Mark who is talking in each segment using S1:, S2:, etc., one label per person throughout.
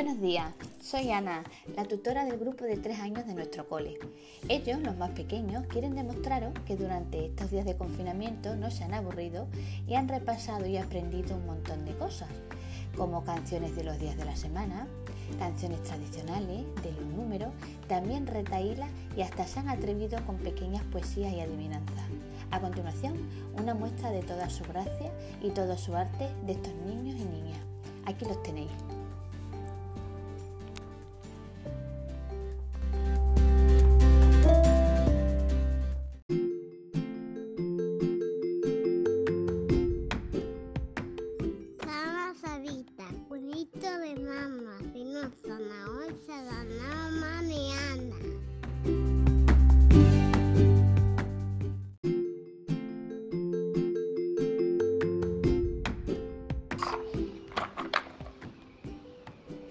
S1: Buenos días, soy Ana, la tutora del grupo de tres años de nuestro cole. Ellos, los más pequeños, quieren demostraros que durante estos días de confinamiento no se han aburrido y han repasado y aprendido un montón de cosas, como canciones de los días de la semana, canciones tradicionales, de los números, también retaílas y hasta se han atrevido con pequeñas poesías y adivinanzas. A continuación, una muestra de toda su gracia y todo su arte de estos niños y niñas. Aquí los tenéis.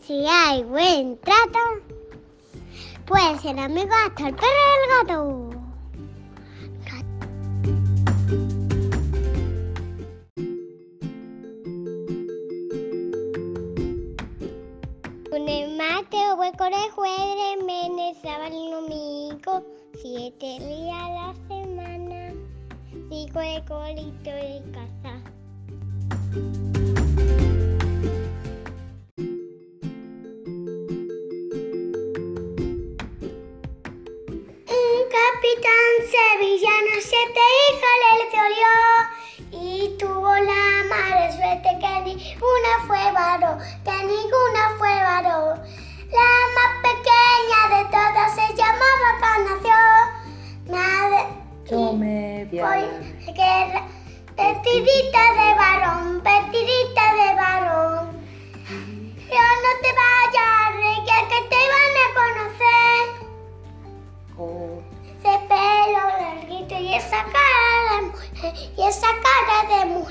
S2: Si hay buen trato, puede ser amigo hasta el perro y el gato. Conejo de menes, sábado domingo, siete días a la semana, sigo de colito de casa. Capitán sevillano siete hijas le dio y tuvo la mala suerte que ninguna fue varón, que ninguna fue varón. La más pequeña de todas se llamaba Canación. Madre.
S3: Yo me
S2: Voy de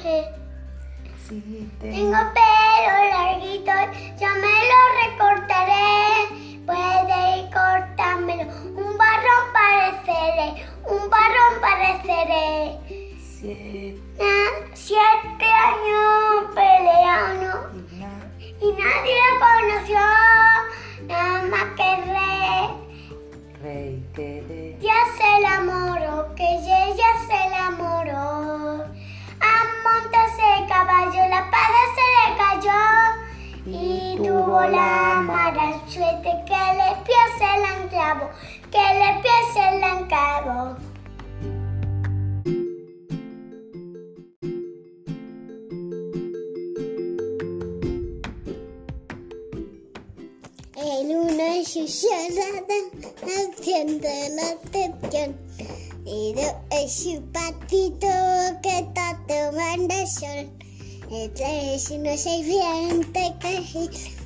S2: de Tengo pelo larguito, yo me lo recortaré. Puede cortármelo, un barrón pareceré, un barrón pareceré.
S3: siete,
S2: Na- siete años peleando
S3: y na-
S2: y nadie lo conoció, nada más que rey.
S3: rey quedé.
S2: Ya se la moro, que espada se le cayó. Y tuvo la mala suerte que le pie se la que le pie se la enclavó. En una chuchada haciendo la atención. Y yo es un patito que está tomando sol. Este es uno serpiente que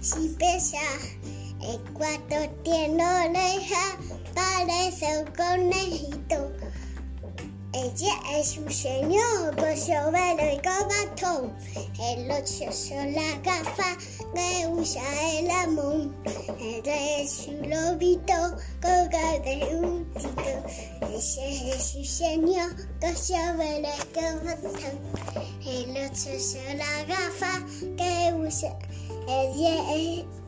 S2: si pesa. El cuarto tiene oreja, parece un conejito. Ella es un señor con sombrero y con bastón. El ocho son las gafas que usa el amor. Ella es un lobito con de un tito. Ese es un señor con sombrero y con bastón. El ocho son las gafas que usa el diez.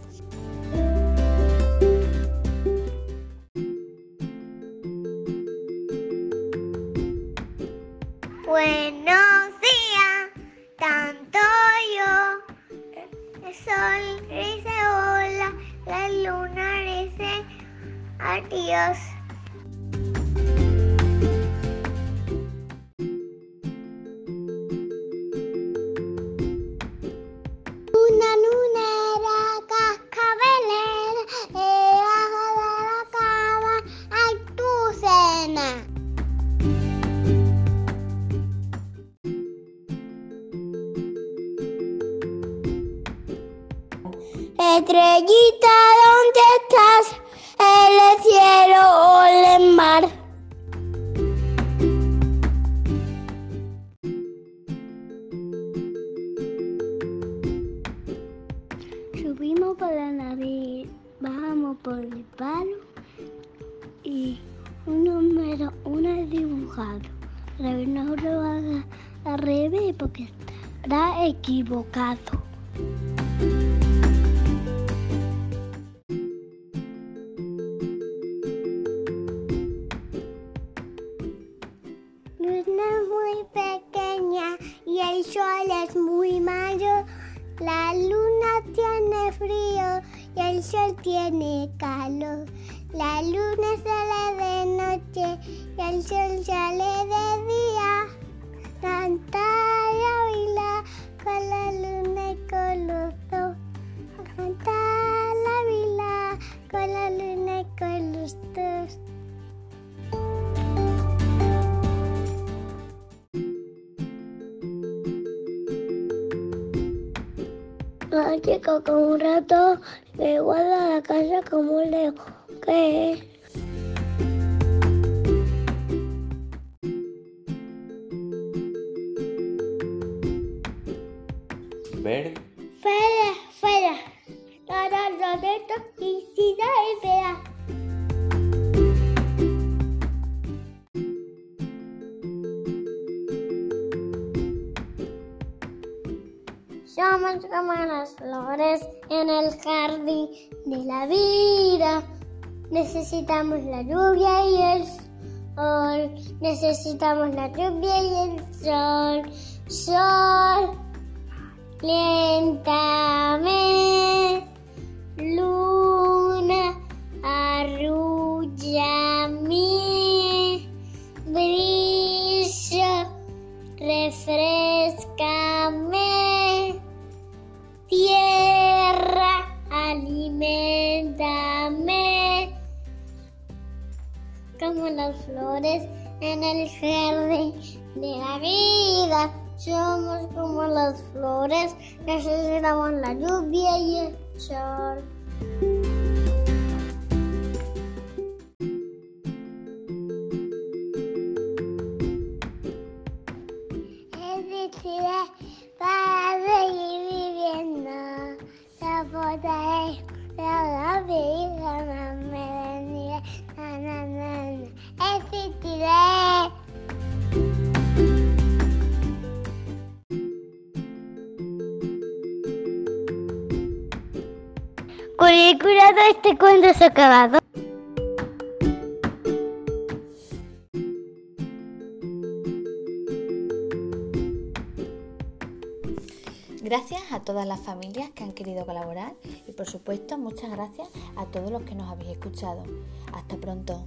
S2: Días, tanto yo. El sol dice hola, la luna dice adiós. Estrellita, ¿dónde estás? En el cielo o en el mar. Subimos por la nariz, bajamos por el palo y un número, uno dibujado. Pero no lo haga al revés porque estará equivocado. Tiene frío y el sol tiene calor. La luna sale de noche y el sol sale de día. Canta La chica con un rato que guarda la casa como un león. ¿Qué es?
S3: Verde.
S2: Fuera, fuera. Para los y si da Somos como las flores en el jardín de la vida. Necesitamos la lluvia y el sol. Necesitamos la lluvia y el sol. Sol. Lentamente, luna, arrullame, brillo, refrescame, como las flores en el jardín de la vida. Somos como las flores, necesitamos la lluvia y el sol. Existiré para seguir viviendo. La botaré, la vida no Existiré. Curicurado este cuento ha acabado.
S1: Gracias a todas las familias que han querido colaborar y por supuesto muchas gracias a todos los que nos habéis escuchado. Hasta pronto.